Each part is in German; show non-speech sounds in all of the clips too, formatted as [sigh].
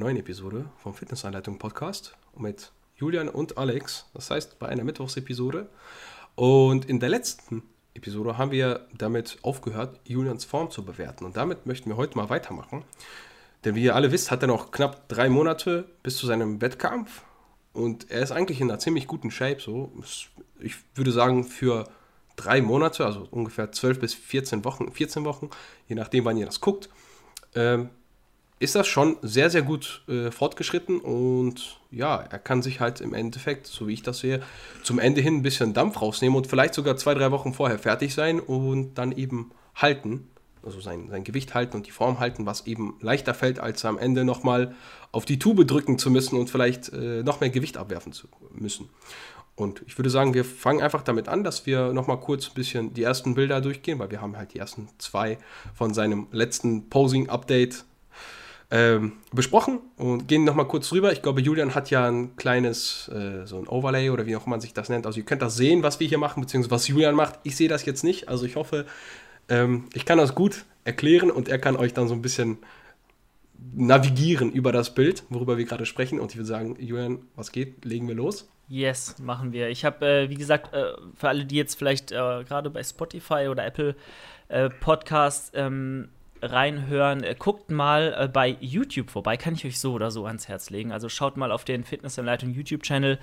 neuen Episode vom Fitnessanleitung Podcast mit Julian und Alex. Das heißt, bei einer Mittwochsepisode. Und in der letzten Episode haben wir damit aufgehört, Julians Form zu bewerten. Und damit möchten wir heute mal weitermachen. Denn wie ihr alle wisst, hat er noch knapp drei Monate bis zu seinem Wettkampf. Und er ist eigentlich in einer ziemlich guten Shape. So. Ich würde sagen, für drei Monate, also ungefähr 12 bis 14 Wochen, 14 Wochen, je nachdem, wann ihr das guckt, ähm, ist das schon sehr, sehr gut äh, fortgeschritten und ja, er kann sich halt im Endeffekt, so wie ich das sehe, zum Ende hin ein bisschen Dampf rausnehmen und vielleicht sogar zwei, drei Wochen vorher fertig sein und dann eben halten, also sein, sein Gewicht halten und die Form halten, was eben leichter fällt, als am Ende nochmal auf die Tube drücken zu müssen und vielleicht äh, noch mehr Gewicht abwerfen zu müssen. Und ich würde sagen, wir fangen einfach damit an, dass wir nochmal kurz ein bisschen die ersten Bilder durchgehen, weil wir haben halt die ersten zwei von seinem letzten Posing-Update ähm, besprochen und gehen nochmal kurz rüber. Ich glaube, Julian hat ja ein kleines, äh, so ein Overlay oder wie auch man sich das nennt. Also ihr könnt das sehen, was wir hier machen, beziehungsweise was Julian macht. Ich sehe das jetzt nicht. Also ich hoffe, ähm, ich kann das gut erklären und er kann euch dann so ein bisschen navigieren über das Bild, worüber wir gerade sprechen. Und ich würde sagen, Julian, was geht? Legen wir los. Yes, machen wir. Ich habe, äh, wie gesagt, äh, für alle, die jetzt vielleicht äh, gerade bei Spotify oder Apple äh, Podcasts ähm, reinhören, äh, guckt mal äh, bei YouTube vorbei. Kann ich euch so oder so ans Herz legen. Also schaut mal auf den Fitnessanleitung YouTube-Channel.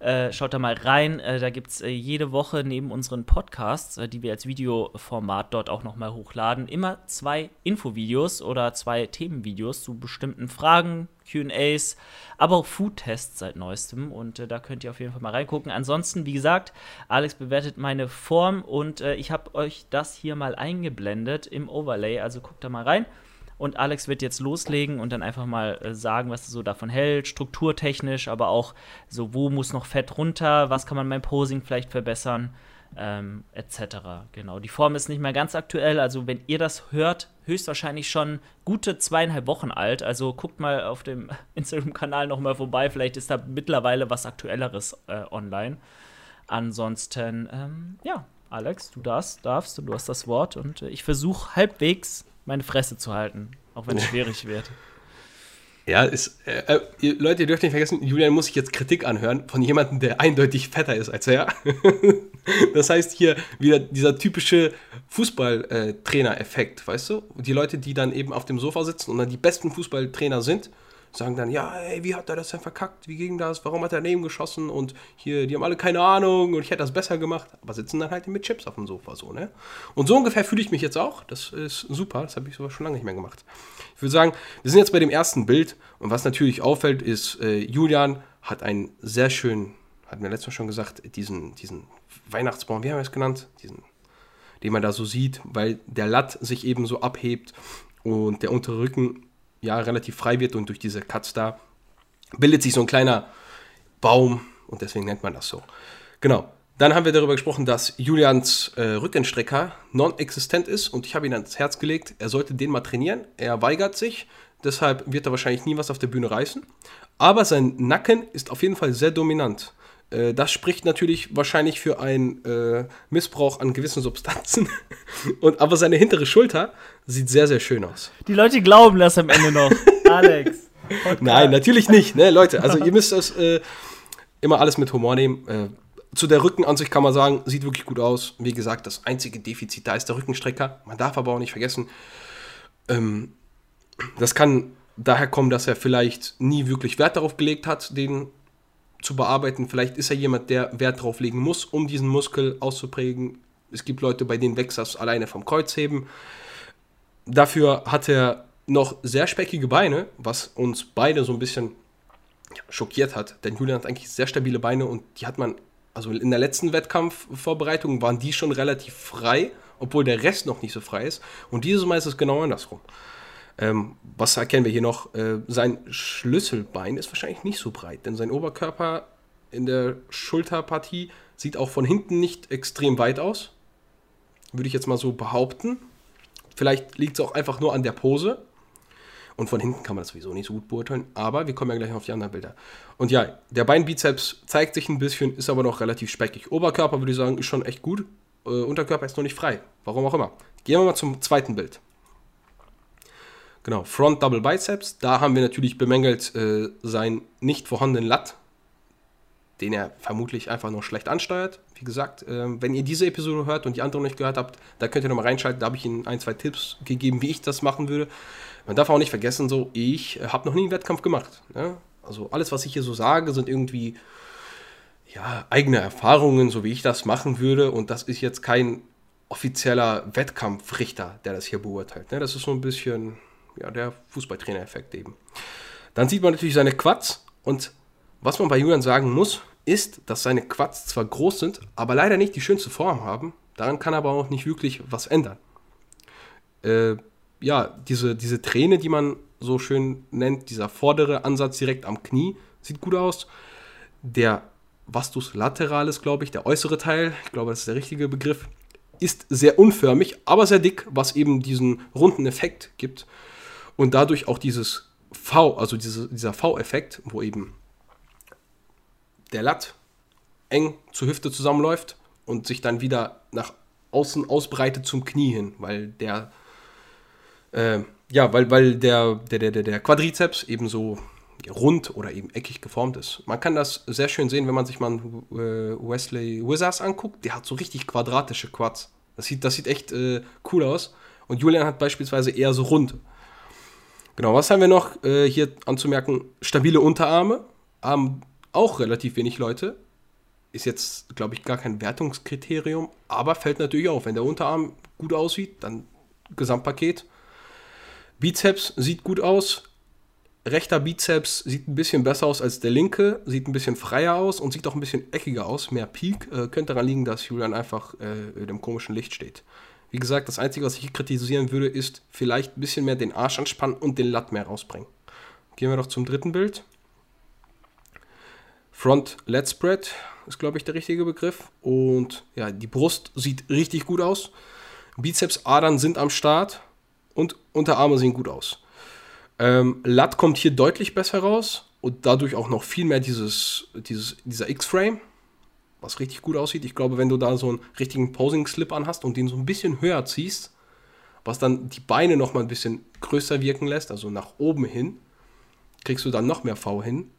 Äh, schaut da mal rein. Äh, da gibt es äh, jede Woche neben unseren Podcasts, äh, die wir als Videoformat dort auch nochmal hochladen, immer zwei Infovideos oder zwei Themenvideos zu bestimmten Fragen, QAs, aber auch Food-Tests seit neuestem. Und äh, da könnt ihr auf jeden Fall mal reingucken. Ansonsten, wie gesagt, Alex bewertet meine Form und äh, ich habe euch das hier mal eingeblendet im Overlay. Also guckt da mal rein. Und Alex wird jetzt loslegen und dann einfach mal äh, sagen, was er so davon hält, strukturtechnisch, aber auch so, wo muss noch Fett runter, was kann man beim Posing vielleicht verbessern, ähm, etc. Genau. Die Form ist nicht mehr ganz aktuell, also wenn ihr das hört, höchstwahrscheinlich schon gute zweieinhalb Wochen alt. Also guckt mal auf dem [laughs] Instagram-Kanal nochmal vorbei, vielleicht ist da mittlerweile was Aktuelleres äh, online. Ansonsten, ähm, ja, Alex, du darfst, darfst, du hast das Wort und äh, ich versuche halbwegs meine Fresse zu halten, auch wenn es schwierig wird. Ja, ist, äh, äh, ihr, Leute, ihr dürft nicht vergessen, Julian muss sich jetzt Kritik anhören von jemandem, der eindeutig fetter ist als er. [laughs] das heißt hier wieder dieser typische Fußballtrainer-Effekt, weißt du? Die Leute, die dann eben auf dem Sofa sitzen und dann die besten Fußballtrainer sind, sagen dann, ja, ey, wie hat er das denn verkackt? Wie ging das? Warum hat er daneben geschossen? Und hier, die haben alle keine Ahnung und ich hätte das besser gemacht. Aber sitzen dann halt mit Chips auf dem Sofa so, ne? Und so ungefähr fühle ich mich jetzt auch. Das ist super, das habe ich sogar schon lange nicht mehr gemacht. Ich würde sagen, wir sind jetzt bei dem ersten Bild und was natürlich auffällt, ist, äh, Julian hat einen sehr schönen, hat mir letztes Mal schon gesagt, diesen, diesen Weihnachtsbaum, wie haben wir es genannt? Diesen, den man da so sieht, weil der Latt sich eben so abhebt und der untere Rücken ja, relativ frei wird und durch diese Cuts da bildet sich so ein kleiner Baum und deswegen nennt man das so. Genau. Dann haben wir darüber gesprochen, dass Julians äh, Rückenstrecker non-existent ist und ich habe ihn ans Herz gelegt, er sollte den mal trainieren. Er weigert sich, deshalb wird er wahrscheinlich nie was auf der Bühne reißen. Aber sein Nacken ist auf jeden Fall sehr dominant. Äh, das spricht natürlich wahrscheinlich für einen äh, Missbrauch an gewissen Substanzen. [laughs] Und, aber seine hintere Schulter sieht sehr, sehr schön aus. Die Leute glauben das am Ende noch. [laughs] Alex. Podcast. Nein, natürlich nicht, ne, Leute. Also ihr müsst das äh, immer alles mit Humor nehmen. Äh, zu der Rückenansicht kann man sagen, sieht wirklich gut aus. Wie gesagt, das einzige Defizit da ist der Rückenstrecker. Man darf aber auch nicht vergessen, ähm, das kann daher kommen, dass er vielleicht nie wirklich Wert darauf gelegt hat, den zu bearbeiten. Vielleicht ist er jemand, der Wert drauf legen muss, um diesen Muskel auszuprägen. Es gibt Leute, bei denen wächst das alleine vom Kreuzheben. Dafür hat er noch sehr speckige Beine, was uns beide so ein bisschen schockiert hat. Denn Julian hat eigentlich sehr stabile Beine und die hat man, also in der letzten Wettkampfvorbereitung waren die schon relativ frei, obwohl der Rest noch nicht so frei ist. Und dieses Mal ist es genau andersrum. Ähm, was erkennen wir hier noch? Äh, sein Schlüsselbein ist wahrscheinlich nicht so breit, denn sein Oberkörper in der Schulterpartie sieht auch von hinten nicht extrem weit aus. Würde ich jetzt mal so behaupten. Vielleicht liegt es auch einfach nur an der Pose. Und von hinten kann man das sowieso nicht so gut beurteilen. Aber wir kommen ja gleich auf die anderen Bilder. Und ja, der Beinbizeps zeigt sich ein bisschen, ist aber noch relativ speckig. Oberkörper würde ich sagen, ist schon echt gut. Äh, Unterkörper ist noch nicht frei. Warum auch immer. Gehen wir mal zum zweiten Bild. Genau, Front Double Biceps. Da haben wir natürlich bemängelt äh, seinen nicht vorhandenen Lat, den er vermutlich einfach noch schlecht ansteuert. Wie gesagt, äh, wenn ihr diese Episode hört und die andere nicht gehört habt, da könnt ihr nochmal reinschalten. Da habe ich Ihnen ein, zwei Tipps gegeben, wie ich das machen würde. Man darf auch nicht vergessen, so, ich äh, habe noch nie einen Wettkampf gemacht. Ne? Also alles, was ich hier so sage, sind irgendwie ja, eigene Erfahrungen, so wie ich das machen würde. Und das ist jetzt kein offizieller Wettkampfrichter, der das hier beurteilt. Ne? Das ist so ein bisschen ja, der Fußballtrainer-Effekt eben. Dann sieht man natürlich seine Quads und was man bei Julian sagen muss, ist, dass seine Quads zwar groß sind, aber leider nicht die schönste Form haben. Daran kann aber auch nicht wirklich was ändern. Äh, ja, diese, diese Träne, die man so schön nennt, dieser vordere Ansatz direkt am Knie, sieht gut aus. Der Vastus lateralis, glaube ich, der äußere Teil, ich glaube, das ist der richtige Begriff, ist sehr unförmig, aber sehr dick, was eben diesen runden Effekt gibt. Und dadurch auch dieses V, also diese, dieser V-Effekt, wo eben der Latt eng zur Hüfte zusammenläuft und sich dann wieder nach außen ausbreitet zum Knie hin, weil der äh, ja, weil, weil der, der, der, der Quadrizeps eben so rund oder eben eckig geformt ist. Man kann das sehr schön sehen, wenn man sich mal äh, Wesley Wizards anguckt. Der hat so richtig quadratische Quads. Das sieht, das sieht echt äh, cool aus. Und Julian hat beispielsweise eher so rund. Genau, was haben wir noch äh, hier anzumerken? Stabile Unterarme. Haben auch relativ wenig Leute. Ist jetzt, glaube ich, gar kein Wertungskriterium, aber fällt natürlich auf. Wenn der Unterarm gut aussieht, dann Gesamtpaket. Bizeps sieht gut aus. Rechter Bizeps sieht ein bisschen besser aus als der linke, sieht ein bisschen freier aus und sieht auch ein bisschen eckiger aus. Mehr Peak. Äh, könnte daran liegen, dass Julian einfach äh, dem komischen Licht steht. Wie gesagt, das Einzige, was ich kritisieren würde, ist vielleicht ein bisschen mehr den Arsch anspannen und den Latt mehr rausbringen. Gehen wir doch zum dritten Bild. Front Lat Spread ist, glaube ich, der richtige Begriff. Und ja, die Brust sieht richtig gut aus. Bizepsadern sind am Start und Unterarme sehen gut aus. Ähm, Lat kommt hier deutlich besser raus und dadurch auch noch viel mehr dieses, dieses, dieser X-Frame, was richtig gut aussieht. Ich glaube, wenn du da so einen richtigen Posing-Slip anhast und den so ein bisschen höher ziehst, was dann die Beine noch mal ein bisschen größer wirken lässt, also nach oben hin, kriegst du dann noch mehr V hin,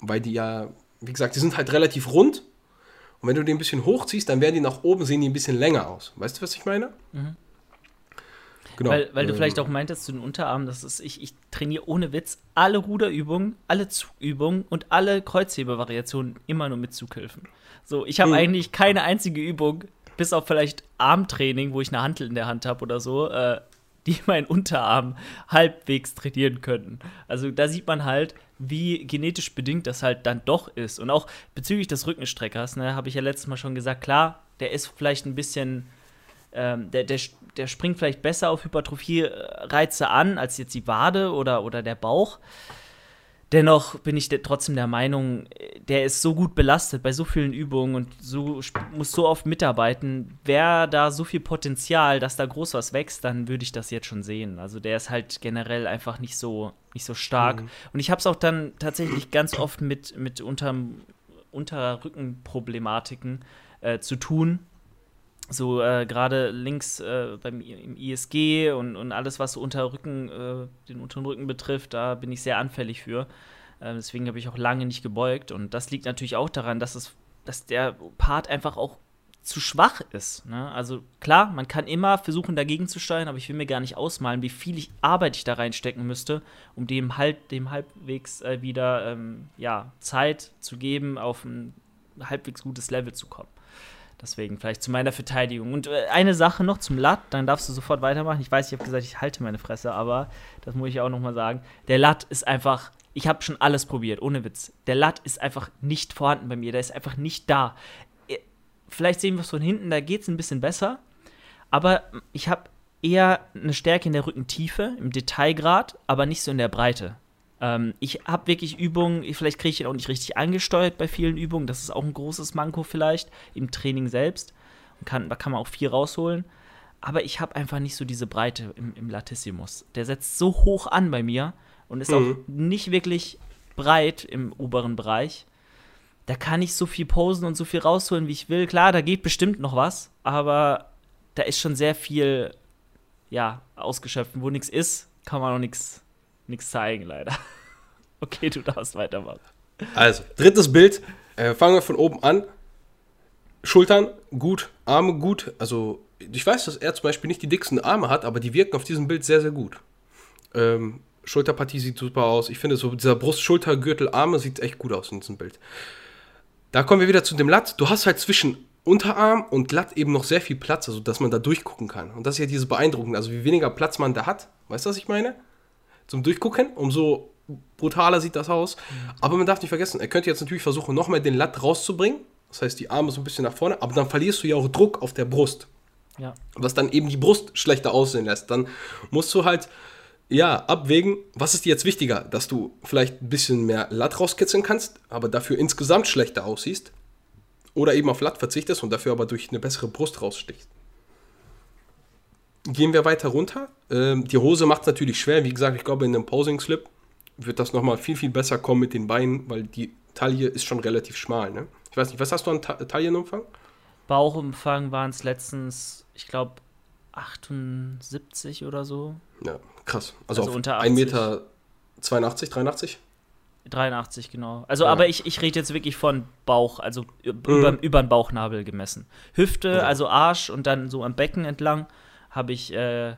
weil die ja, wie gesagt, die sind halt relativ rund und wenn du die ein bisschen hochziehst, dann werden die nach oben, sehen die ein bisschen länger aus. Weißt du, was ich meine? Mhm. Genau. Weil, weil du ähm, vielleicht auch meintest zu den Unterarmen, das ist, ich, ich trainiere ohne Witz alle Ruderübungen, alle Zugübungen und alle Kreuzhebevariationen immer nur mit Zughilfen. So, ich habe mhm. eigentlich keine einzige Übung, bis auf vielleicht Armtraining, wo ich eine Hantel in der Hand habe oder so, äh, die [laughs] meinen Unterarm halbwegs trainieren könnten. Also da sieht man halt, wie genetisch bedingt das halt dann doch ist. Und auch bezüglich des Rückenstreckers, ne, habe ich ja letztes Mal schon gesagt, klar, der ist vielleicht ein bisschen ähm, der, der, der springt vielleicht besser auf Hypertrophie-Reize an als jetzt die Wade oder, oder der Bauch. Dennoch bin ich trotzdem der Meinung, der ist so gut belastet bei so vielen Übungen und so, muss so oft mitarbeiten. Wäre da so viel Potenzial, dass da groß was wächst, dann würde ich das jetzt schon sehen. Also der ist halt generell einfach nicht so, nicht so stark. Mhm. Und ich habe es auch dann tatsächlich ganz oft mit, mit unterm, Unterrückenproblematiken äh, zu tun so äh, gerade links äh, beim im ISG und, und alles, was so Unterrücken, äh, den unteren Rücken betrifft, da bin ich sehr anfällig für. Äh, deswegen habe ich auch lange nicht gebeugt. Und das liegt natürlich auch daran, dass, es, dass der Part einfach auch zu schwach ist. Ne? Also klar, man kann immer versuchen, dagegen zu steuern, aber ich will mir gar nicht ausmalen, wie viel ich Arbeit ich da reinstecken müsste, um dem, halt, dem halbwegs äh, wieder ähm, ja, Zeit zu geben, auf ein halbwegs gutes Level zu kommen. Deswegen vielleicht zu meiner Verteidigung. Und äh, eine Sache noch zum Lat, dann darfst du sofort weitermachen. Ich weiß, ich habe gesagt, ich halte meine Fresse, aber das muss ich auch noch mal sagen. Der Lat ist einfach, ich habe schon alles probiert, ohne Witz. Der Lat ist einfach nicht vorhanden bei mir, der ist einfach nicht da. Äh, vielleicht sehen wir es von hinten, da geht es ein bisschen besser, aber ich habe eher eine Stärke in der Rückentiefe, im Detailgrad, aber nicht so in der Breite. Ähm, ich habe wirklich Übungen, vielleicht kriege ich ihn auch nicht richtig angesteuert bei vielen Übungen. Das ist auch ein großes Manko vielleicht im Training selbst. Kann, da kann man auch viel rausholen. Aber ich habe einfach nicht so diese Breite im, im Latissimus. Der setzt so hoch an bei mir und ist mhm. auch nicht wirklich breit im oberen Bereich. Da kann ich so viel posen und so viel rausholen, wie ich will. Klar, da geht bestimmt noch was, aber da ist schon sehr viel ja, ausgeschöpft, wo nichts ist kann man auch nichts zeigen, leider. [laughs] Okay, du darfst weitermachen. Also, drittes Bild. Äh, fangen wir von oben an. Schultern gut, Arme gut. Also, ich weiß, dass er zum Beispiel nicht die dicksten Arme hat, aber die wirken auf diesem Bild sehr, sehr gut. Ähm, Schulterpartie sieht super aus. Ich finde, so dieser Brust, Schulter, Gürtel, Arme sieht echt gut aus in diesem Bild. Da kommen wir wieder zu dem Latt. Du hast halt zwischen Unterarm und Latt eben noch sehr viel Platz, also dass man da durchgucken kann. Und das ist ja dieses Beeindruckende. Also, wie weniger Platz man da hat, weißt du, was ich meine? Zum Durchgucken, umso brutaler sieht das aus. Aber man darf nicht vergessen, er könnte jetzt natürlich versuchen, nochmal den Latt rauszubringen. Das heißt, die Arme so ein bisschen nach vorne, aber dann verlierst du ja auch Druck auf der Brust. Ja. Was dann eben die Brust schlechter aussehen lässt. Dann musst du halt, ja, abwägen, was ist dir jetzt wichtiger, dass du vielleicht ein bisschen mehr Latt rauskitzeln kannst, aber dafür insgesamt schlechter aussiehst. Oder eben auf Latt verzichtest und dafür aber durch eine bessere Brust rausstichst. Gehen wir weiter runter. Ähm, die Hose macht es natürlich schwer. Wie gesagt, ich glaube, in einem Posing-Slip wird das nochmal viel, viel besser kommen mit den Beinen, weil die Taille ist schon relativ schmal. Ne? Ich weiß nicht, was hast du an Ta Taillenumfang? Bauchumfang waren es letztens, ich glaube, 78 oder so. Ja, krass. Also, also unter 1 Meter 82, 83? 83, genau. Also, ja. aber ich, ich rede jetzt wirklich von Bauch, also mhm. über, über den Bauchnabel gemessen. Hüfte, ja. also Arsch und dann so am Becken entlang habe ich äh,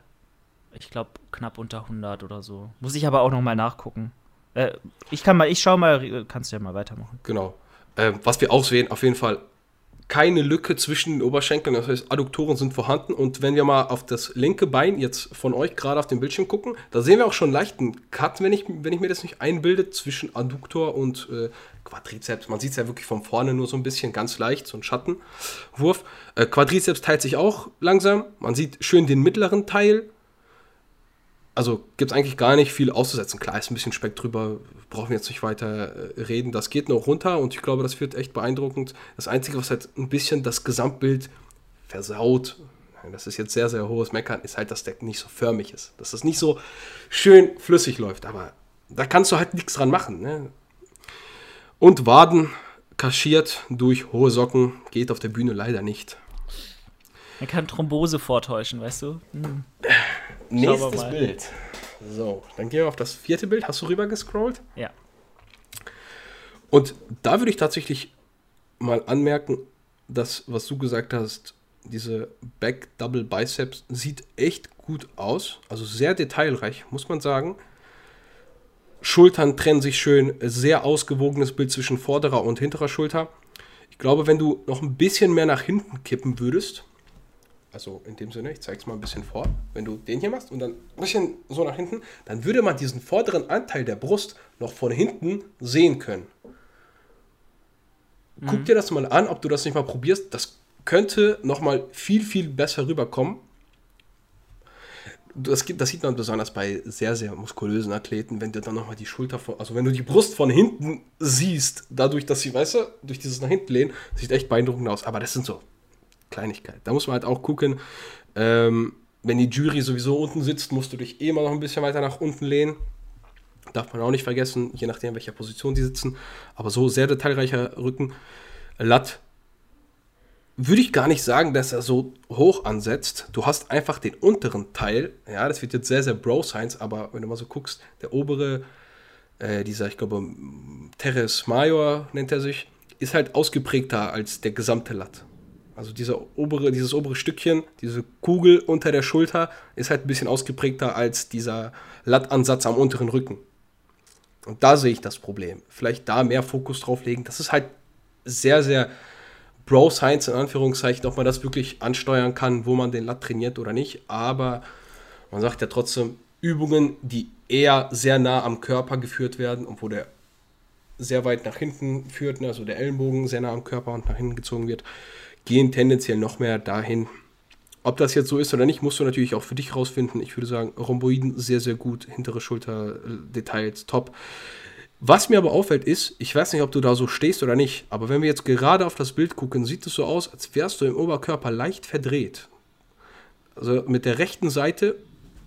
ich glaube, knapp unter 100 oder so. Muss ich aber auch noch mal nachgucken. Äh, ich kann mal, ich schau mal, kannst du ja mal weitermachen. Genau. Äh, was wir auch sehen, auf jeden Fall keine Lücke zwischen den Oberschenkeln, das heißt, Adduktoren sind vorhanden. Und wenn wir mal auf das linke Bein jetzt von euch gerade auf dem Bildschirm gucken, da sehen wir auch schon leichten Cut, wenn ich, wenn ich mir das nicht einbilde, zwischen Adduktor und äh, Quadrizeps. Man sieht es ja wirklich von vorne nur so ein bisschen, ganz leicht, so ein Schattenwurf. Äh, Quadrizeps teilt sich auch langsam. Man sieht schön den mittleren Teil also gibt es eigentlich gar nicht viel auszusetzen. Klar ist ein bisschen Speck drüber, brauchen wir jetzt nicht weiter äh, reden. Das geht noch runter und ich glaube, das wird echt beeindruckend. Das Einzige, was halt ein bisschen das Gesamtbild versaut, das ist jetzt sehr, sehr hohes Meckern, ist halt, dass der nicht so förmig ist. Dass das nicht so schön flüssig läuft. Aber da kannst du halt nichts dran machen. Ne? Und Waden kaschiert durch hohe Socken geht auf der Bühne leider nicht. Er kann Thrombose vortäuschen, weißt du? Hm. Nächstes Bild. So, dann gehen wir auf das vierte Bild. Hast du rüber gescrollt? Ja. Und da würde ich tatsächlich mal anmerken, dass, was du gesagt hast, diese Back Double Biceps sieht echt gut aus. Also sehr detailreich, muss man sagen. Schultern trennen sich schön, sehr ausgewogenes Bild zwischen vorderer und hinterer Schulter. Ich glaube, wenn du noch ein bisschen mehr nach hinten kippen würdest, also in dem Sinne, ich zeige es mal ein bisschen vor. Wenn du den hier machst und dann ein bisschen so nach hinten, dann würde man diesen vorderen Anteil der Brust noch von hinten sehen können. Mhm. Guck dir das mal an, ob du das nicht mal probierst. Das könnte noch mal viel, viel besser rüberkommen. Das, das sieht man besonders bei sehr, sehr muskulösen Athleten, wenn du dann nochmal die Schulter, von, also wenn du die Brust von hinten siehst, dadurch, dass sie, weißt du, durch dieses nach hinten lehnen, sieht echt beeindruckend aus. Aber das sind so Kleinigkeit. Da muss man halt auch gucken, ähm, wenn die Jury sowieso unten sitzt, musst du dich eh immer noch ein bisschen weiter nach unten lehnen. Darf man auch nicht vergessen, je nachdem, welcher Position die sitzen. Aber so sehr detailreicher Rücken. Latt würde ich gar nicht sagen, dass er so hoch ansetzt. Du hast einfach den unteren Teil. Ja, das wird jetzt sehr, sehr Bro-Science, aber wenn du mal so guckst, der obere, äh, dieser, ich glaube, Teres Major nennt er sich, ist halt ausgeprägter als der gesamte Latt. Also dieser obere, dieses obere Stückchen, diese Kugel unter der Schulter ist halt ein bisschen ausgeprägter als dieser Lattansatz am unteren Rücken. Und da sehe ich das Problem. Vielleicht da mehr Fokus drauf legen. Das ist halt sehr, sehr Bro-Science in Anführungszeichen, ob man das wirklich ansteuern kann, wo man den Latt trainiert oder nicht. Aber man sagt ja trotzdem, Übungen, die eher sehr nah am Körper geführt werden und wo der sehr weit nach hinten führt, ne, also der Ellenbogen sehr nah am Körper und nach hinten gezogen wird, gehen tendenziell noch mehr dahin. Ob das jetzt so ist oder nicht, musst du natürlich auch für dich rausfinden. Ich würde sagen, Rhomboiden sehr, sehr gut, hintere Schulterdetails top. Was mir aber auffällt ist, ich weiß nicht, ob du da so stehst oder nicht, aber wenn wir jetzt gerade auf das Bild gucken, sieht es so aus, als wärst du im Oberkörper leicht verdreht. Also mit der rechten Seite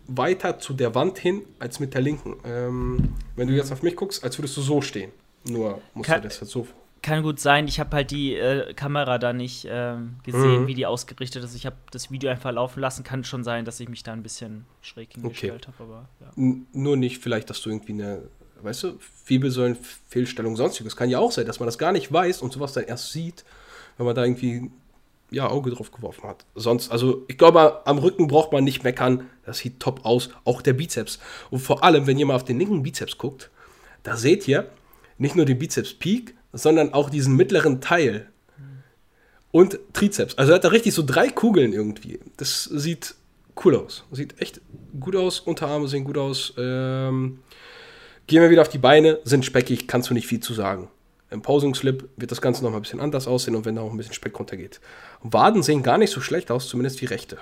weiter zu der Wand hin als mit der linken. Ähm, wenn du jetzt auf mich guckst, als würdest du so stehen. Nur musst kann, du das jetzt so kann gut sein. Ich habe halt die äh, Kamera da nicht äh, gesehen, Mhm. wie die ausgerichtet ist. Ich habe das Video einfach laufen lassen. Kann schon sein, dass ich mich da ein bisschen schräg hingestellt habe, aber ja. N- Nur nicht vielleicht, dass du irgendwie eine, weißt du, Wirbelsäulenfehlstellung, sonstiges. Kann ja auch sein, dass man das gar nicht weiß und sowas dann erst sieht, wenn man da irgendwie ja, Auge drauf geworfen hat. Sonst, also ich glaube, am Rücken braucht man nicht meckern. Das sieht top aus. Auch der Bizeps. Und vor allem, wenn ihr mal auf den linken Bizeps guckt, da seht ihr nicht nur den Bizeps Peak, sondern auch diesen mittleren Teil. Und Trizeps. Also er hat da richtig so drei Kugeln irgendwie. Das sieht cool aus. Sieht echt gut aus. Unterarme sehen gut aus. Ähm, gehen wir wieder auf die Beine. Sind speckig, kannst du nicht viel zu sagen. Im Posing Slip wird das Ganze noch mal ein bisschen anders aussehen und wenn da auch ein bisschen Speck runtergeht. Waden sehen gar nicht so schlecht aus, zumindest die rechte.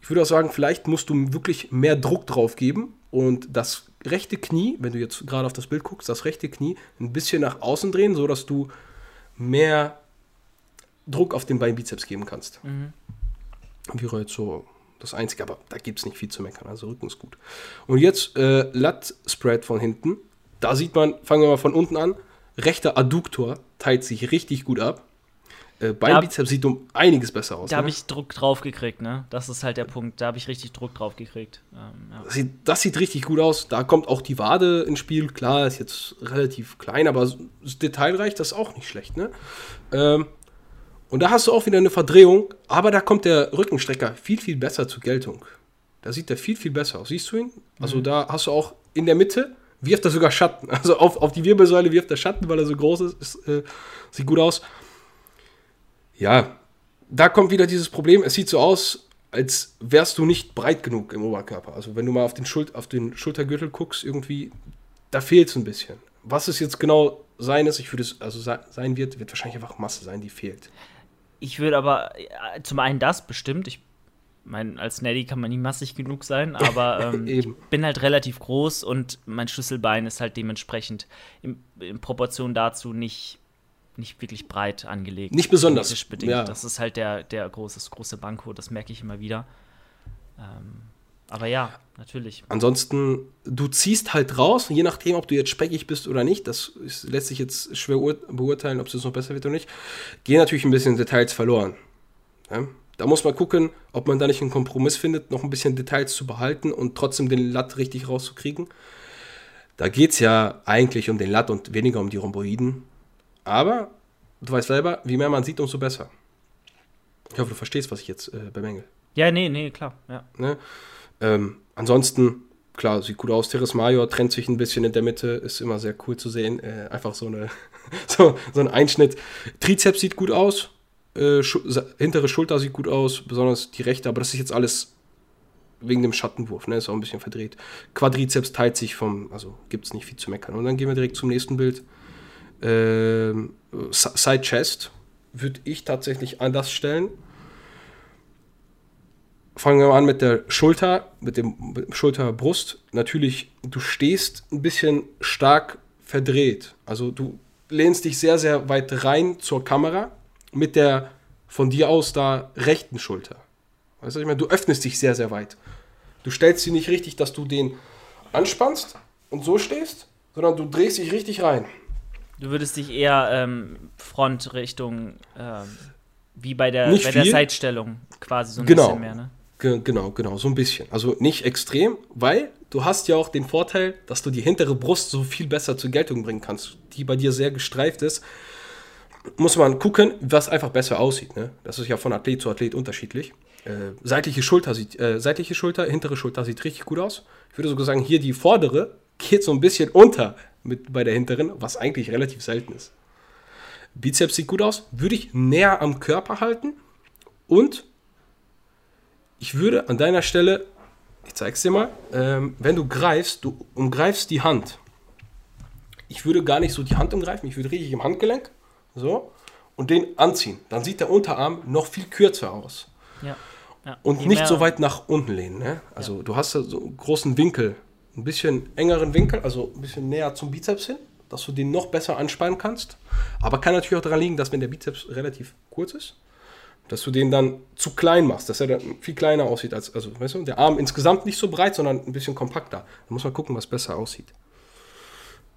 Ich würde auch sagen, vielleicht musst du wirklich mehr Druck drauf geben und das rechte Knie, wenn du jetzt gerade auf das Bild guckst, das rechte Knie ein bisschen nach außen drehen, sodass du mehr Druck auf den Beinbizeps geben kannst. Wäre jetzt so das Einzige, aber da gibt es nicht viel zu meckern, also Rücken ist gut. Und jetzt äh, Lat-Spread von hinten. Da sieht man, fangen wir mal von unten an, rechter Adduktor teilt sich richtig gut ab. Äh, Beinbizeps sieht um einiges besser aus. Da ne? habe ich Druck drauf gekriegt, ne? Das ist halt der Punkt. Da habe ich richtig Druck drauf gekriegt. Ähm, ja. Das sieht, das sieht richtig gut aus. Da kommt auch die Wade ins Spiel. Klar, ist jetzt relativ klein, aber detailreich, das ist auch nicht schlecht. Ne? Ähm, und da hast du auch wieder eine Verdrehung, aber da kommt der Rückenstrecker viel, viel besser zur Geltung. Da sieht er viel, viel besser aus. Siehst du ihn? Also da hast du auch in der Mitte, wirft er sogar Schatten. Also auf, auf die Wirbelsäule wirft er Schatten, weil er so groß ist. ist äh, sieht gut aus. Ja, da kommt wieder dieses Problem. Es sieht so aus, als wärst du nicht breit genug im Oberkörper. Also wenn du mal auf den, Schul auf den Schultergürtel guckst, irgendwie, da fehlt es ein bisschen. Was es jetzt genau sein ist, ich würde es, also se- sein wird, wird wahrscheinlich einfach Masse sein, die fehlt. Ich würde aber äh, zum einen das bestimmt. Ich meine, als Neddy kann man nie massig genug sein, [laughs] aber ähm, ich bin halt relativ groß und mein Schlüsselbein ist halt dementsprechend in, in Proportion dazu nicht, nicht wirklich breit angelegt. Nicht besonders, Bedingt. ja. Das ist halt der, der große, große Banko, das merke ich immer wieder. Ähm, aber ja, natürlich. Ansonsten, du ziehst halt raus, je nachdem, ob du jetzt speckig bist oder nicht, das ist, lässt sich jetzt schwer ur- beurteilen, ob es jetzt noch besser wird oder nicht, gehen natürlich ein bisschen Details verloren. Ja? Da muss man gucken, ob man da nicht einen Kompromiss findet, noch ein bisschen Details zu behalten und trotzdem den Latt richtig rauszukriegen. Da geht es ja eigentlich um den Latt und weniger um die Rhomboiden. Aber du weißt selber, wie mehr man sieht, umso besser. Ich hoffe, du verstehst, was ich jetzt äh, bemängel. Ja, nee, nee, klar. Ja. Ne? Ähm, ansonsten, klar, sieht gut aus. Teres Major trennt sich ein bisschen in der Mitte, ist immer sehr cool zu sehen. Äh, einfach so, eine, [laughs] so, so ein Einschnitt. Trizeps sieht gut aus. Äh, Schu hintere Schulter sieht gut aus, besonders die rechte, aber das ist jetzt alles wegen dem Schattenwurf, ne? Ist auch ein bisschen verdreht. Quadrizeps teilt sich vom, also gibt es nicht viel zu meckern. Und dann gehen wir direkt zum nächsten Bild. Ähm, Side Chest würde ich tatsächlich anders stellen. Fangen wir mal an mit der Schulter, mit dem mit Schulterbrust. Natürlich, du stehst ein bisschen stark verdreht. Also du lehnst dich sehr, sehr weit rein zur Kamera mit der von dir aus da rechten Schulter. Weißt du, was ich meine, du öffnest dich sehr, sehr weit. Du stellst sie nicht richtig, dass du den anspannst und so stehst, sondern du drehst dich richtig rein. Du würdest dich eher ähm, Frontrichtung, ähm, wie bei der, Nicht bei der viel. Seitstellung quasi so ein Genau. bisschen mehr, ne? Ge genau, genau, so ein bisschen. Also nicht extrem, weil du hast ja auch den Vorteil, dass du die hintere Brust so viel besser zur Geltung bringen kannst, die bei dir sehr gestreift ist. Muss man gucken, was einfach besser aussieht. Ne? Das ist ja von Athlet zu Athlet unterschiedlich. Äh, seitliche, Schulter sieht, äh, seitliche Schulter, hintere Schulter sieht richtig gut aus. Ich würde sogar sagen, hier die vordere geht so ein bisschen unter mit bei der hinteren, was eigentlich relativ selten ist. Bizeps sieht gut aus, würde ich näher am Körper halten und ich würde an deiner Stelle, ich zeig's dir mal, ähm, wenn du greifst, du umgreifst die Hand. Ich würde gar nicht so die Hand umgreifen, ich würde richtig im Handgelenk, so, und den anziehen. Dann sieht der Unterarm noch viel kürzer aus. Ja. ja. Und Je nicht so weit nach unten lehnen. Ne? Also du hast da so einen großen Winkel, ein bisschen engeren Winkel, also ein bisschen näher zum Bizeps hin, dass du den noch besser anspannen kannst. Aber kann natürlich auch daran liegen, dass wenn der Bizeps relativ kurz ist, dass du den dann zu klein machst, dass er dann viel kleiner aussieht als, also weißt du, der Arm insgesamt nicht so breit, sondern ein bisschen kompakter. Da muss man gucken, was besser aussieht.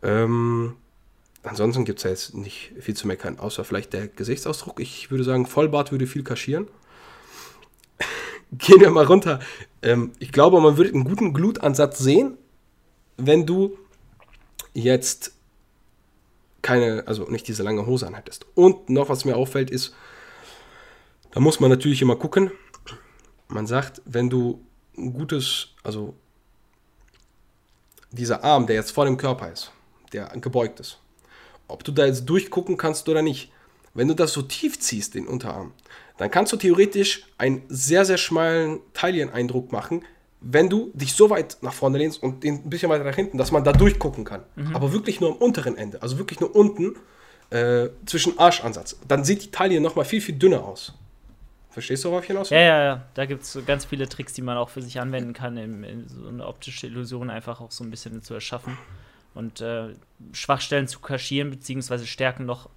Ähm, ansonsten gibt es ja jetzt nicht viel zu meckern, außer vielleicht der Gesichtsausdruck. Ich würde sagen, Vollbart würde viel kaschieren. [laughs] Gehen wir mal runter. Ähm, ich glaube, man würde einen guten Glutansatz sehen, wenn du jetzt keine, also nicht diese lange Hose anhättest. Und noch was mir auffällt ist, da muss man natürlich immer gucken. Man sagt, wenn du ein gutes, also dieser Arm, der jetzt vor dem Körper ist, der gebeugt ist, ob du da jetzt durchgucken kannst oder nicht. Wenn du das so tief ziehst, den Unterarm, dann kannst du theoretisch einen sehr, sehr schmalen Tailleneindruck machen, wenn du dich so weit nach vorne lehnst und ein bisschen weiter nach hinten, dass man da durchgucken kann. Mhm. Aber wirklich nur am unteren Ende, also wirklich nur unten äh, zwischen Arschansatz. Dann sieht die Taille nochmal viel, viel dünner aus. Verstehst du, worauf ich hinaus Ja, ja, ja. Da gibt es so ganz viele Tricks, die man auch für sich anwenden kann, in, in so eine optische Illusion einfach auch so ein bisschen zu erschaffen und äh, Schwachstellen zu kaschieren, beziehungsweise Stärken noch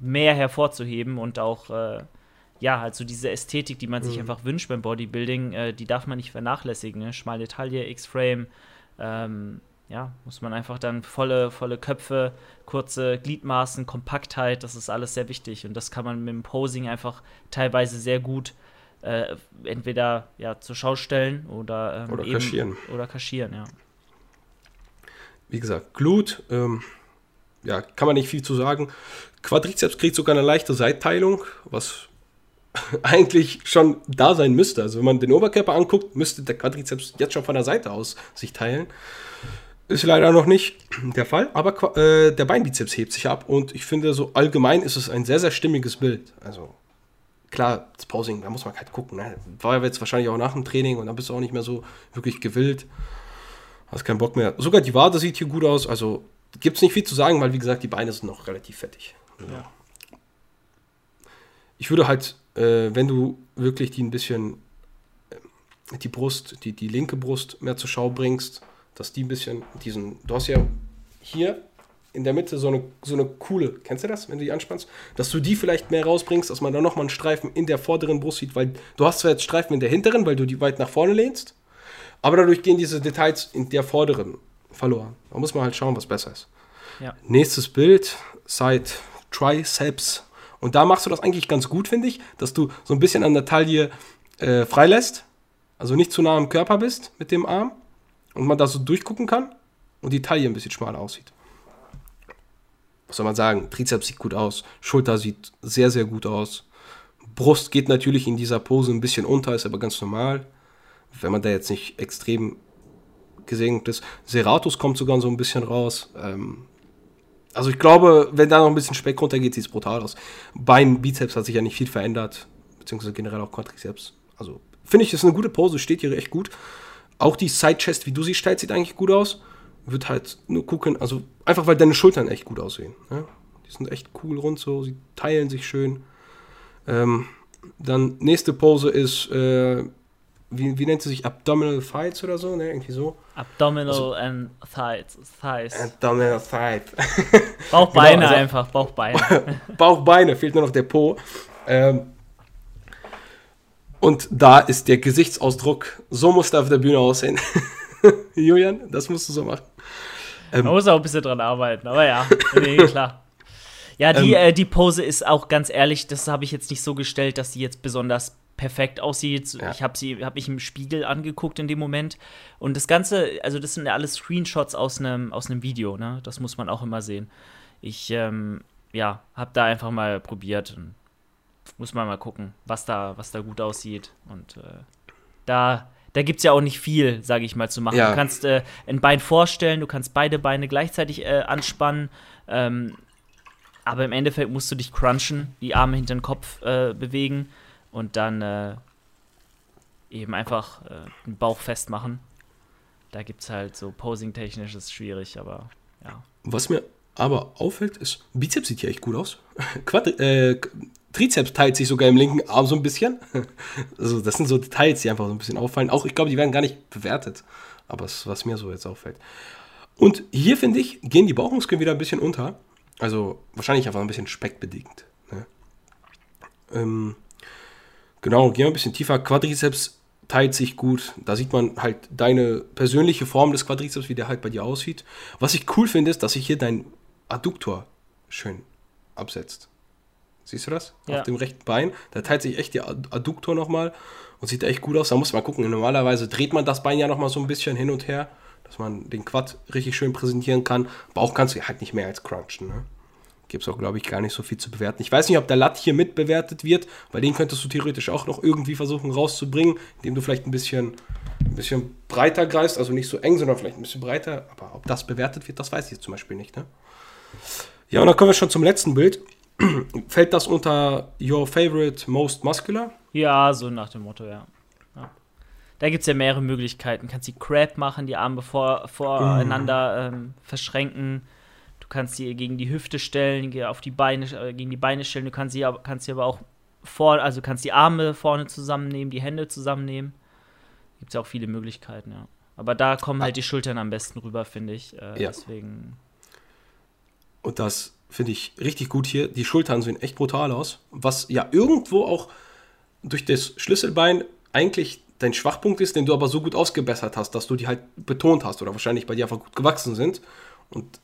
mehr hervorzuheben und auch, äh, ja, halt so diese Ästhetik, die man mhm. sich einfach wünscht beim Bodybuilding, äh, die darf man nicht vernachlässigen. Ne? Schmale Taille, X-Frame, ähm, ja, muss man einfach dann volle, volle Köpfe, kurze Gliedmaßen, Kompaktheit, das ist alles sehr wichtig. Und das kann man mit dem Posing einfach teilweise sehr gut äh, entweder ja, zur Schau stellen oder, ähm, oder kaschieren. Oder kaschieren, ja wie gesagt, Glut, ähm, ja, kann man nicht viel zu sagen. Quadrizeps kriegt sogar eine leichte Seitteilung, was [laughs] eigentlich schon da sein müsste. Also wenn man den Oberkörper anguckt, müsste der Quadrizeps jetzt schon von der Seite aus sich teilen. Ist leider noch nicht der Fall, aber äh, der Beinbizeps hebt sich ab und ich finde, so allgemein ist es ein sehr, sehr stimmiges Bild. Also klar, das Posing, da muss man halt gucken. Ne? War ja jetzt wahrscheinlich auch nach dem Training und dann bist du auch nicht mehr so wirklich gewillt. Hast keinen Bock mehr. Sogar die Wade sieht hier gut aus. Also gibt es nicht viel zu sagen, weil wie gesagt, die Beine sind noch relativ fettig. Ja. Ich würde halt, äh, wenn du wirklich die ein bisschen, äh, die Brust, die, die linke Brust mehr zur Schau bringst, dass die ein bisschen diesen, du hast ja hier in der Mitte so eine, so eine coole, kennst du das, wenn du die anspannst? Dass du die vielleicht mehr rausbringst, dass man da nochmal einen Streifen in der vorderen Brust sieht, weil du hast zwar jetzt Streifen in der hinteren, weil du die weit nach vorne lehnst, aber dadurch gehen diese Details in der vorderen verloren. Da muss man halt schauen, was besser ist. Ja. Nächstes Bild, Side Triceps. Und da machst du das eigentlich ganz gut, finde ich, dass du so ein bisschen an der Taille äh, freilässt. Also nicht zu nah am Körper bist mit dem Arm. Und man da so durchgucken kann. Und die Taille ein bisschen schmaler aussieht. Was soll man sagen? Trizeps sieht gut aus. Schulter sieht sehr, sehr gut aus. Brust geht natürlich in dieser Pose ein bisschen unter, ist aber ganz normal wenn man da jetzt nicht extrem gesegnet ist. Seratus kommt sogar so ein bisschen raus. Ähm, also ich glaube, wenn da noch ein bisschen Speck runtergeht, sieht es brutal aus. Bein, Bizeps hat sich ja nicht viel verändert, beziehungsweise generell auch Quadriceps. Also finde ich, das ist eine gute Pose, steht hier echt gut. Auch die Side Chest, wie du sie stellst, sieht eigentlich gut aus. Wird halt nur gucken, also einfach weil deine Schultern echt gut aussehen. Ja? Die sind echt cool rund so, sie teilen sich schön. Ähm, dann nächste Pose ist äh, wie, wie nennt sie sich? Abdominal Thighs oder so, ne? Irgendwie so. Abdominal also, and Thighs. thighs. Abdominal Thighs. Bauchbeine [laughs] genau, also, einfach, Bauchbeine. [laughs] Bauchbeine, fehlt nur noch der Po. Ähm, und da ist der Gesichtsausdruck, so muss der auf der Bühne aussehen. [laughs] Julian, das musst du so machen. Ähm, Man muss auch ein bisschen dran arbeiten, aber ja, nee, klar. Ja, die, ähm, äh, die Pose ist auch ganz ehrlich, das habe ich jetzt nicht so gestellt, dass sie jetzt besonders perfekt aussieht. Ja. Ich habe sie, habe mich im Spiegel angeguckt in dem Moment. Und das Ganze, also das sind ja alles Screenshots aus einem aus einem Video, ne? Das muss man auch immer sehen. Ich, ähm, ja, habe da einfach mal probiert und muss man mal gucken, was da, was da gut aussieht. Und äh, da, da gibt es ja auch nicht viel, sage ich mal, zu machen. Ja. Du kannst äh, ein Bein vorstellen, du kannst beide Beine gleichzeitig äh, anspannen. Ähm, aber im Endeffekt musst du dich crunchen, die Arme hinter den Kopf äh, bewegen und dann äh, eben einfach äh, den Bauch festmachen. Da gibt es halt so posing-technisch ist schwierig, aber ja. Was mir aber auffällt, ist, Bizeps sieht hier echt gut aus. [laughs] Quadri äh, Trizeps teilt sich sogar im linken Arm so ein bisschen. [laughs] also das sind so Details, die einfach so ein bisschen auffallen. Auch ich glaube, die werden gar nicht bewertet. Aber es, was mir so jetzt auffällt. Und hier finde ich, gehen die Bauchmuskeln wieder ein bisschen unter. Also wahrscheinlich einfach ein bisschen speckbedingt. Ne? Ähm, Genau, gehen wir ein bisschen tiefer. Quadrizeps teilt sich gut. Da sieht man halt deine persönliche Form des Quadrizeps, wie der halt bei dir aussieht. Was ich cool finde, ist, dass sich hier dein Adduktor schön absetzt. Siehst du das? Ja. Auf dem rechten Bein. Da teilt sich echt der Adduktor nochmal und sieht echt gut aus. Da muss man gucken. Normalerweise dreht man das Bein ja nochmal so ein bisschen hin und her, dass man den Quad richtig schön präsentieren kann. Bauch kannst du halt nicht mehr als crunchen. Ne? Gibt es auch, glaube ich, gar nicht so viel zu bewerten. Ich weiß nicht, ob der Lat hier mitbewertet wird, weil den könntest du theoretisch auch noch irgendwie versuchen rauszubringen, indem du vielleicht ein bisschen, ein bisschen breiter greifst, also nicht so eng, sondern vielleicht ein bisschen breiter. Aber ob das bewertet wird, das weiß ich jetzt zum Beispiel nicht. Ne? Ja, und dann kommen wir schon zum letzten Bild. [clears throat] Fällt das unter Your Favorite Most Muscular? Ja, so nach dem Motto, ja. ja. Da gibt es ja mehrere Möglichkeiten. Du kannst die Crab machen, die Arme vor, voreinander ähm, verschränken. Du kannst sie gegen die Hüfte stellen, auf die Beine, äh, gegen die Beine stellen. Du kannst sie, kannst sie aber auch vor, also kannst die Arme vorne zusammennehmen, die Hände zusammennehmen. Gibt es ja auch viele Möglichkeiten, ja. Aber da kommen halt die Schultern am besten rüber, finde ich. Äh, Ja. Deswegen. Und das finde ich richtig gut hier. Die Schultern sehen echt brutal aus. Was ja irgendwo auch durch das Schlüsselbein eigentlich dein Schwachpunkt ist, den du aber so gut ausgebessert hast, dass du die halt betont hast oder wahrscheinlich bei dir einfach gut gewachsen sind. Und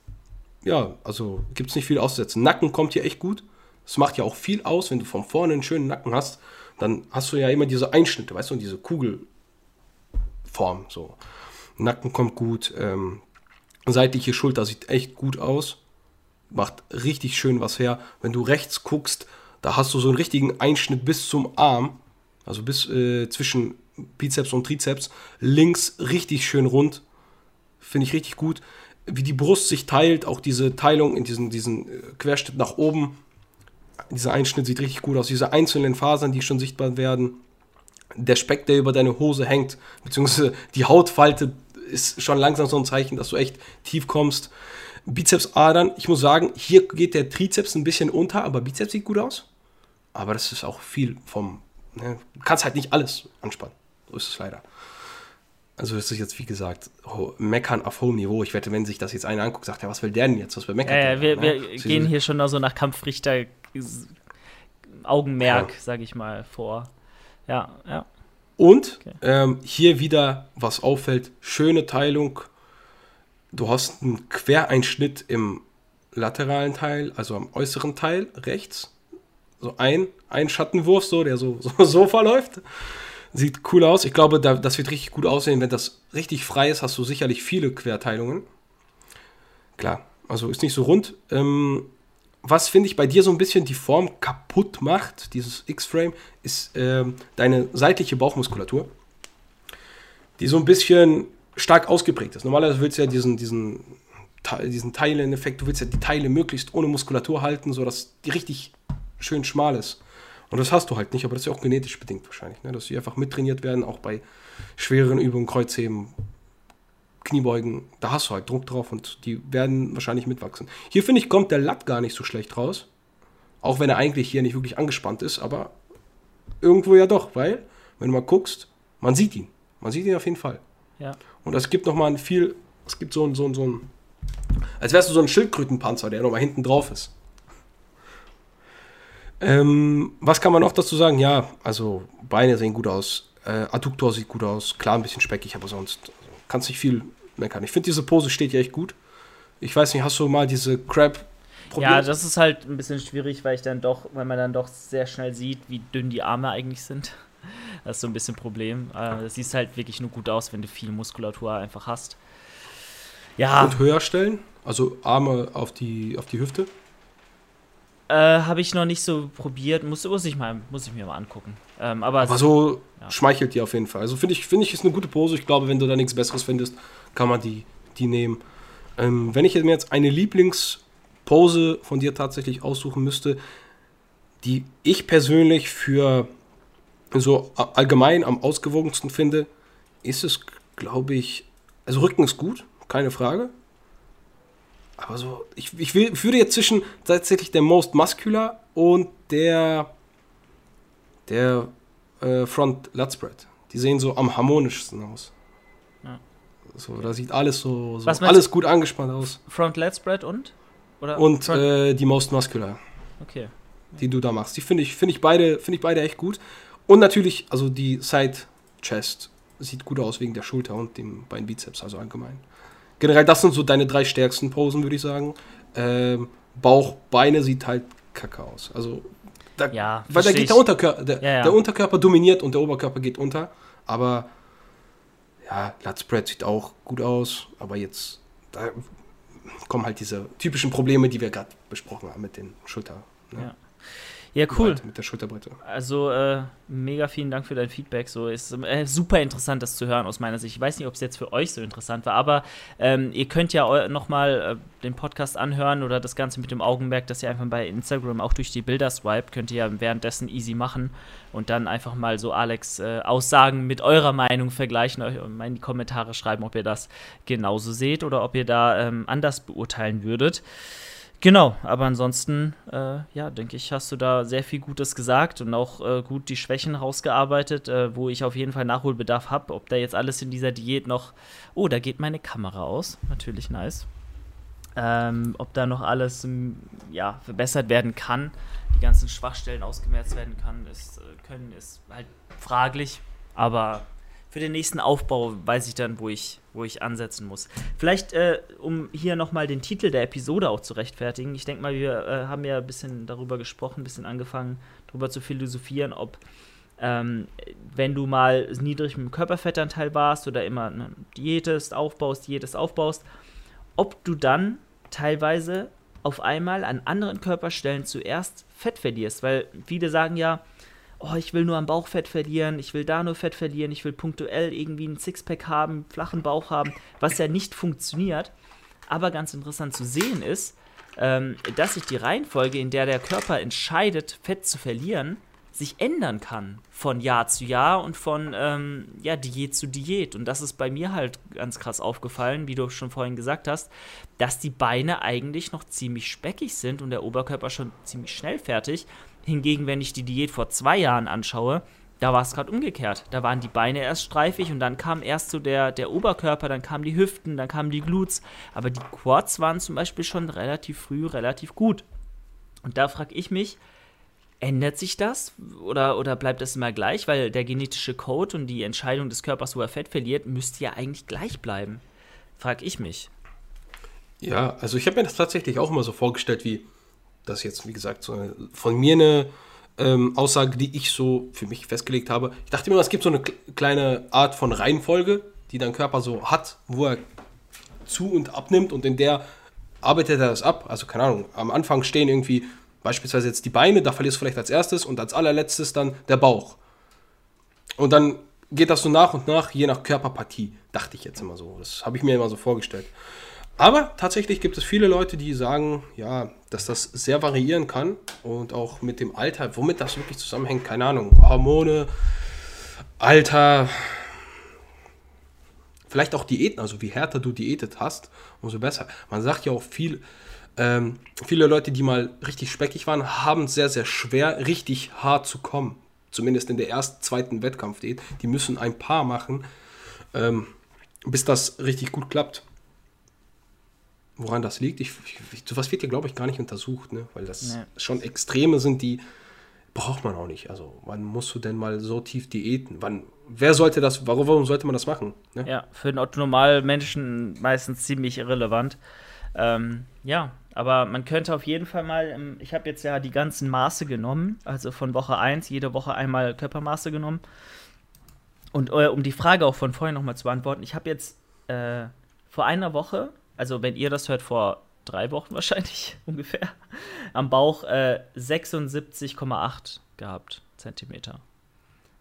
ja, also gibt es nicht viel auszusetzen. Nacken kommt hier echt gut. Es macht ja auch viel aus, wenn du von vorne einen schönen Nacken hast. Dann hast du ja immer diese Einschnitte, weißt du, und diese Kugelform. So. Nacken kommt gut. Ähm, seitliche Schulter sieht echt gut aus macht richtig schön was her. Wenn du rechts guckst, da hast du so einen richtigen Einschnitt bis zum Arm, also bis äh, zwischen Bizeps und Trizeps. Links richtig schön rund, finde ich richtig gut. Wie die Brust sich teilt, auch diese Teilung in diesen, diesen äh, Querschnitt nach oben. Dieser Einschnitt sieht richtig gut aus. Diese einzelnen Fasern, die schon sichtbar werden. Der Speck, der über deine Hose hängt, beziehungsweise die Hautfalte ist schon langsam so ein Zeichen, dass du echt tief kommst. Bizepsadern, ich muss sagen, hier geht der Trizeps ein bisschen unter, aber Bizeps sieht gut aus. Aber das ist auch viel vom. Ne, du kannst halt nicht alles anspannen. So ist es leider. Also, das ist jetzt, wie gesagt, ho- meckern auf hohem Niveau. Ich wette, wenn sich das jetzt einer anguckt, sagt er, was will der denn jetzt? Was will meckern? Ja, ja, wir, der, wir ne? gehen hier schon so nach Kampfrichter Augenmerk, Ja. sag ich mal, vor. Ja, ja. Und Okay. ähm, hier wieder, was auffällt, schöne Teilung. Du hast einen Quereinschnitt im lateralen Teil, also am äußeren Teil rechts. So ein, ein Schattenwurf, so, der so, [laughs] so, so verläuft. Sieht cool aus. Ich glaube, da, das wird richtig gut aussehen. Wenn das richtig frei ist, hast du sicherlich viele Querteilungen. Klar, also ist nicht so rund. Ähm, was finde ich bei dir so ein bisschen die Form kaputt macht, dieses X-Frame, ist ähm, deine seitliche Bauchmuskulatur, die so ein bisschen stark ausgeprägt ist. Normalerweise willst du ja diesen, diesen, diesen Teileneffekt, du willst ja die Teile möglichst ohne Muskulatur halten, sodass die richtig schön schmal ist. Und das hast du halt nicht, aber das ist ja auch genetisch bedingt wahrscheinlich, ne? dass die einfach mittrainiert werden, auch bei schwereren Übungen, Kreuzheben, Kniebeugen, da hast du halt Druck drauf und die werden wahrscheinlich mitwachsen. Hier finde ich, kommt der Lat gar nicht so schlecht raus. Auch wenn er eigentlich hier nicht wirklich angespannt ist, aber irgendwo ja doch, weil, wenn du mal guckst, man sieht ihn. Man sieht ihn auf jeden Fall. Ja. Und es gibt nochmal ein viel, es gibt so ein, so ein, so ein, als wärst du so ein Schildkrötenpanzer, der nochmal hinten drauf ist. Ähm, was kann man noch dazu sagen? Ja, also Beine sehen gut aus, äh, Adduktor sieht gut aus, klar ein bisschen speckig, aber sonst also, kannst nicht viel meckern. Ich finde diese Pose steht ja echt gut. Ich weiß nicht, hast du mal diese Crab probiert? Ja, das ist halt ein bisschen schwierig, weil ich dann doch, weil man dann doch sehr schnell sieht, wie dünn die Arme eigentlich sind. [laughs] Das ist so ein bisschen ein Problem. Äh, Das sieht halt wirklich nur gut aus, wenn du viel Muskulatur einfach hast. Ja, Und höher stellen, also Arme auf die, auf die Hüfte. äh, habe ich noch nicht so probiert. Muss, muss, ich, mal, muss ich mir mal angucken. Ähm, aber Aber so Ja. schmeichelt dir auf jeden Fall. Also finde ich, finde ich, ist eine gute Pose. Ich glaube, wenn du da nichts Besseres findest, kann man die, die nehmen. Ähm, wenn ich mir jetzt eine Lieblingspose von dir tatsächlich aussuchen müsste, die ich persönlich für so allgemein am ausgewogensten finde, ist es, glaube ich, also Rücken ist gut, keine Frage. Aber so, ich, ich, will, würde jetzt zwischen tatsächlich der Most Muscular und der, der äh, Front Lat Spread. Die sehen so am harmonischsten aus. So, da sieht alles so, so alles gut angespannt aus. Front Lat Spread und? Oder Und äh, die Most Muscular, okay. die du da machst, die finde ich, finde ich beide, finde ich beide echt gut. Und natürlich, also die Side Chest sieht gut aus wegen der Schulter und dem Beinbizeps, also allgemein. Generell, das sind so deine drei stärksten Posen, würde ich sagen. Ähm, Bauch, Beine sieht halt kacke aus. Also, da, Ja, weil da geht der Unterkörper, der, Ja, ja. der Unterkörper dominiert und der Oberkörper geht unter. Aber ja, Latspread sieht auch gut aus, aber jetzt da kommen halt diese typischen Probleme, die wir gerade besprochen haben mit den Schulter. Ne? Ja. Ja, cool. Mit der Schulterbreite. Also äh, mega vielen Dank für dein Feedback. So ist äh, super interessant, das zu hören aus meiner Sicht. Ich weiß nicht, ob es jetzt für euch so interessant war, aber ähm, ihr könnt ja eu- noch mal äh, den Podcast anhören oder das Ganze mit dem Augenmerk, dass ihr einfach bei Instagram auch durch die Bilder swiped, könnt ihr ja währenddessen easy machen und dann einfach mal so Alex äh, Aussagen mit eurer Meinung vergleichen, euch mal in die Kommentare schreiben, ob ihr das genauso seht oder ob ihr da ähm, anders beurteilen würdet. Genau, aber ansonsten, äh, ja, denke ich, hast du da sehr viel Gutes gesagt und auch äh, gut die Schwächen rausgearbeitet, äh, wo ich auf jeden Fall Nachholbedarf habe. Ob da jetzt alles in dieser Diät noch. Oh, da geht meine Kamera aus. Natürlich nice. Ähm, ob da noch alles ja, verbessert werden kann, die ganzen Schwachstellen ausgemerzt werden kann, ist, äh, können, ist halt fraglich. Aber für den nächsten Aufbau weiß ich dann, wo ich, wo ich ansetzen muss. Vielleicht, äh, um hier nochmal den Titel der Episode auch zu rechtfertigen. Ich denke mal, wir äh, haben ja ein bisschen darüber gesprochen, ein bisschen angefangen, darüber zu philosophieren, ob ähm, wenn du mal niedrig mit dem Körperfettanteil warst oder immer ne, diätest, aufbaust, diätest, aufbaust, ob du dann teilweise auf einmal an anderen Körperstellen zuerst Fett verlierst. Weil viele sagen ja, oh, ich will nur am Bauch Fett verlieren, ich will da nur Fett verlieren, ich will punktuell irgendwie einen Sixpack haben, flachen Bauch haben, was ja nicht funktioniert. Aber ganz interessant zu sehen ist, ähm, dass sich die Reihenfolge, in der der Körper entscheidet, Fett zu verlieren, sich ändern kann von Jahr zu Jahr und von ähm, ja, Diät zu Diät. Und das ist bei mir halt ganz krass aufgefallen, wie du schon vorhin gesagt hast, dass die Beine eigentlich noch ziemlich speckig sind und der Oberkörper schon ziemlich schnell fertig. Hingegen, wenn ich die Diät vor zwei Jahren anschaue, da war es gerade umgekehrt. Da waren die Beine erst streifig und dann kam erst so der, der Oberkörper, dann kamen die Hüften, dann kamen die Glutes. Aber die Quads waren zum Beispiel schon relativ früh relativ gut. Und da frage ich mich, ändert sich das oder, oder bleibt das immer gleich? Weil der genetische Code und die Entscheidung des Körpers, wo er Fett verliert, müsste ja eigentlich gleich bleiben. Frag ich mich. Ja, also ich habe mir das tatsächlich auch immer so vorgestellt, wie das jetzt, wie gesagt, so eine, von mir eine ähm, Aussage, die ich so für mich festgelegt habe. Ich dachte immer, es gibt so eine kle- kleine Art von Reihenfolge, die dein Körper so hat, wo er zu und abnimmt und in der arbeitet er das ab. Also keine Ahnung, am Anfang stehen irgendwie beispielsweise jetzt die Beine, da verlierst du vielleicht als erstes und als allerletztes dann der Bauch. Und dann geht das so nach und nach, je nach Körperpartie, dachte ich jetzt immer so. Das habe ich mir immer so vorgestellt. Aber tatsächlich gibt es viele Leute, die sagen, ja, dass das sehr variieren kann und auch mit dem Alter, womit das wirklich zusammenhängt, keine Ahnung, Hormone, Alter, vielleicht auch Diäten, also wie härter du diätet hast, umso besser. Man sagt ja auch viel, ähm, viele Leute, die mal richtig speckig waren, haben sehr, sehr schwer, richtig hart zu kommen. Zumindest in der ersten, zweiten Wettkampfdiät. Die müssen ein paar machen, ähm, bis das richtig gut klappt. Woran das liegt, ich, ich, sowas wird ja, glaube ich, gar nicht untersucht, ne? weil das Nee. schon Extreme sind, die braucht man auch nicht. Also, wann musst du denn mal so tief diäten? Wann, wer sollte das, warum, warum sollte man das machen? Ne? Ja, für den Otto-Normal-Menschen meistens ziemlich irrelevant. Ähm, ja, aber man könnte auf jeden Fall mal, ähm, ich habe jetzt ja die ganzen Maße genommen, also von Woche 1, jede Woche einmal Körpermaße genommen. Und äh, um die Frage auch von vorhin nochmal zu beantworten, ich habe jetzt äh, vor einer Woche, also wenn ihr das hört, vor drei Wochen [laughs] wahrscheinlich ungefähr, am Bauch äh, 76,8 gehabt Zentimeter.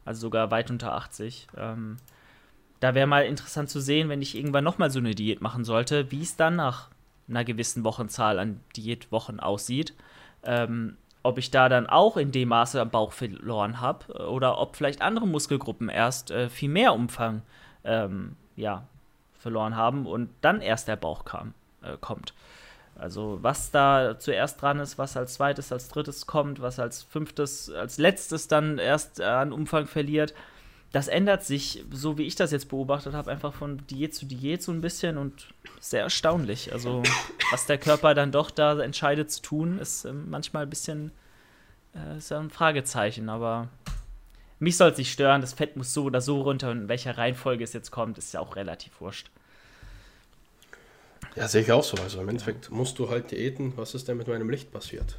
Also sogar weit unter 80. Ähm, da wäre mal interessant zu sehen, wenn ich irgendwann nochmal so eine Diät machen sollte, wie es dann nach einer gewissen Wochenzahl an Diätwochen aussieht. Ähm, ob ich da dann auch in dem Maße am Bauch verloren habe oder ob vielleicht andere Muskelgruppen erst äh, viel mehr Umfang ähm, ja, verloren haben und dann erst der Bauch kam, äh, kommt. Also was da zuerst dran ist, was als zweites, als drittes kommt, was als fünftes, als letztes dann erst äh, an Umfang verliert, das ändert sich, so wie ich das jetzt beobachtet habe, einfach von Diät zu Diät so ein bisschen und sehr erstaunlich. Also was der Körper dann doch da entscheidet zu tun, ist ähm, manchmal ein bisschen äh, ist ja ein Fragezeichen, aber mich soll es nicht stören, das Fett muss so oder so runter und in welcher Reihenfolge es jetzt kommt, ist ja auch relativ wurscht. Ja, sehe ich auch so. Also im Endeffekt musst du halt Diäten. Was ist denn mit meinem Licht passiert?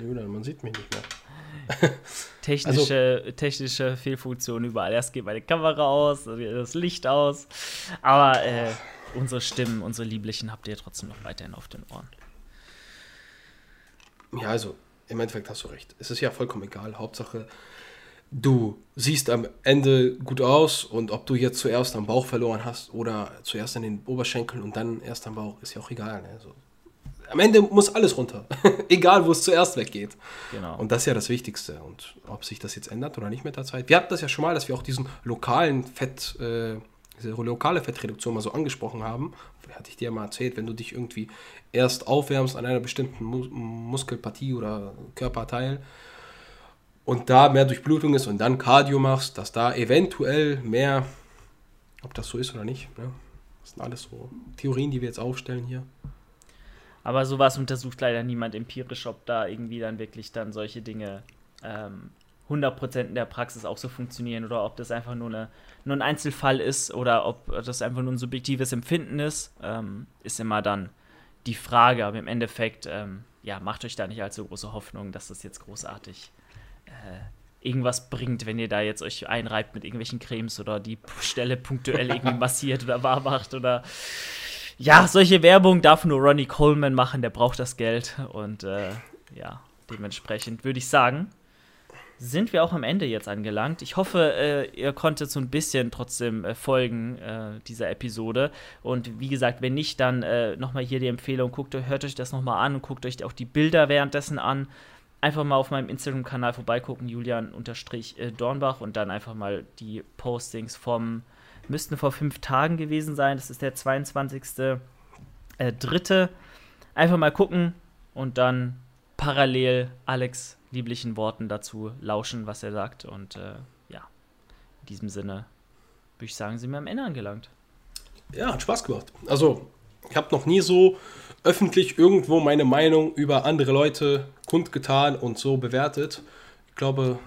Julian, man sieht mich nicht mehr. [laughs] technische, also, technische Fehlfunktion überall. Erst geht meine Kamera aus, das Licht aus. Aber äh, unsere Stimmen, unsere Lieblichen habt ihr trotzdem noch weiterhin auf den Ohren. Ja, also im Endeffekt hast du recht. Es ist ja vollkommen egal. Hauptsache, du siehst am Ende gut aus und ob du jetzt zuerst am Bauch verloren hast oder zuerst an den Oberschenkeln und dann erst am Bauch, ist ja auch egal. Ne? Also, am Ende muss alles runter. [laughs] egal, wo es zuerst weggeht. Genau. Und das ist ja das Wichtigste. Und ob sich das jetzt ändert oder nicht mit der Zeit. Wir hatten das ja schon mal, dass wir auch diesen lokalen Fett, äh, diese lokale Fettreduktion mal so angesprochen haben. Hatte ich dir mal erzählt, wenn du dich irgendwie erst aufwärmst an einer bestimmten Mus Muskelpartie oder Körperteil, und da mehr Durchblutung ist und dann Cardio machst, dass da eventuell mehr, ob das so ist oder nicht, ne? das sind alles so Theorien, die wir jetzt aufstellen hier. Aber sowas untersucht leider niemand empirisch, ob da irgendwie dann wirklich dann solche Dinge ähm, 100% in der Praxis auch so funktionieren oder ob das einfach nur, eine, nur ein Einzelfall ist oder ob das einfach nur ein subjektives Empfinden ist, ähm, ist immer dann die Frage. Aber im Endeffekt, ähm, ja, macht euch da nicht allzu große Hoffnung, dass das jetzt großartig irgendwas bringt, wenn ihr da jetzt euch einreibt mit irgendwelchen Cremes oder die Stelle punktuell irgendwie [laughs] massiert oder warm macht oder ja, solche Werbung darf nur Ronnie Coleman machen, der braucht das Geld und äh, ja, dementsprechend würde ich sagen, sind wir auch am Ende jetzt angelangt. Ich hoffe, äh, ihr konntet so ein bisschen trotzdem äh, folgen äh, dieser Episode. Und wie gesagt, wenn nicht, dann äh, nochmal hier die Empfehlung, guckt, hört euch das nochmal an und guckt euch auch die Bilder währenddessen an einfach mal auf meinem Instagram-Kanal vorbeigucken, Julian-Dornbach und dann einfach mal die Postings vom, müssten vor fünf Tagen gewesen sein, das ist der 22. Äh. Einfach mal gucken und dann parallel Alex lieblichen Worten dazu lauschen, was er sagt. Und äh, ja, in diesem Sinne würde ich sagen, sind wir am Ende angelangt. Ja, hat Spaß gemacht. Also, ich habe noch nie so öffentlich irgendwo meine Meinung über andere Leute kundgetan und so bewertet. Ich glaube,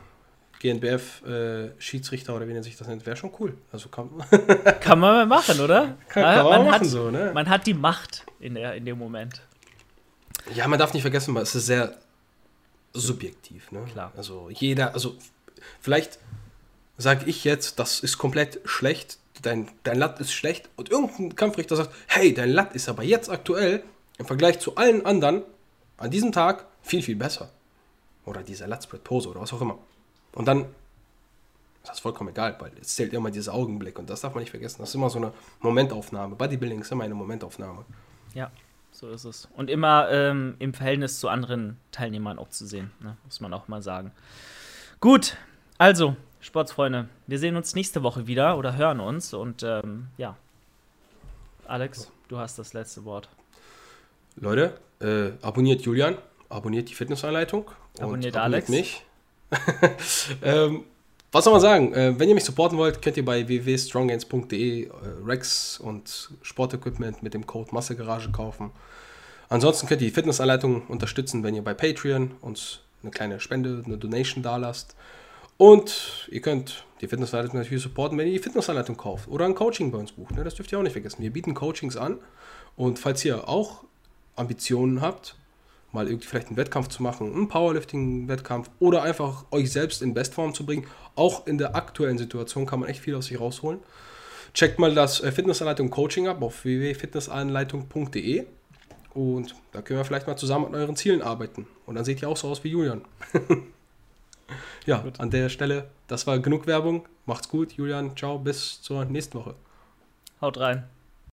GNBF äh, Schiedsrichter oder wie nennt sich das nennt, wäre schon cool. Also kann, [laughs] kann man mal machen, oder? Kann, kann man, man, machen hat, so, ne? Man hat die Macht in, der, in dem Moment. Ja, man darf nicht vergessen, es ist sehr subjektiv. Ne? Klar. Also jeder, also vielleicht sage ich jetzt, das ist komplett schlecht, dein, dein Latt ist schlecht und irgendein Kampfrichter sagt, hey, dein Latt ist aber jetzt aktuell im Vergleich zu allen anderen an diesem Tag viel, viel besser. Oder dieser Latzbrett-Pose oder was auch immer. Und dann ist das vollkommen egal, weil es zählt immer dieser Augenblick und das darf man nicht vergessen. Das ist immer so eine Momentaufnahme. Bodybuilding ist immer eine Momentaufnahme. Ja, so ist es. Und immer ähm, im Verhältnis zu anderen Teilnehmern auch zu sehen, ne? muss man auch mal sagen. Gut, also, Sportsfreunde, wir sehen uns nächste Woche wieder oder hören uns und ähm, ja. Alex, du hast das letzte Wort. Leute, äh, abonniert Julian, abonniert die Fitnessanleitung. Abonniert Alex. mich. [laughs] ähm, was soll man sagen? Äh, wenn ihr mich supporten wollt, könnt ihr bei www.stronggains.de äh, Rex und Sportequipment mit dem Code Massegarage kaufen. Ansonsten könnt ihr die Fitnessanleitung unterstützen, wenn ihr bei Patreon uns eine kleine Spende, eine Donation da lasst. Und ihr könnt die Fitnessanleitung natürlich supporten, wenn ihr die Fitnessanleitung kauft oder ein Coaching bei uns bucht. Ne? Das dürft ihr auch nicht vergessen. Wir bieten Coachings an. Und falls ihr auch Ambitionen habt, mal irgendwie vielleicht einen Wettkampf zu machen, einen Powerlifting-Wettkampf oder einfach euch selbst in Bestform zu bringen, auch in der aktuellen Situation kann man echt viel aus sich rausholen. Checkt mal das äh, Fitnessanleitung Coaching ab auf www.fitnessanleitung.de und da können wir vielleicht mal zusammen an euren Zielen arbeiten. Und dann seht ihr auch so aus wie Julian. [laughs] ja, gut. an der Stelle, das war genug Werbung. Macht's gut, Julian. Ciao, bis zur nächsten Woche. Haut rein.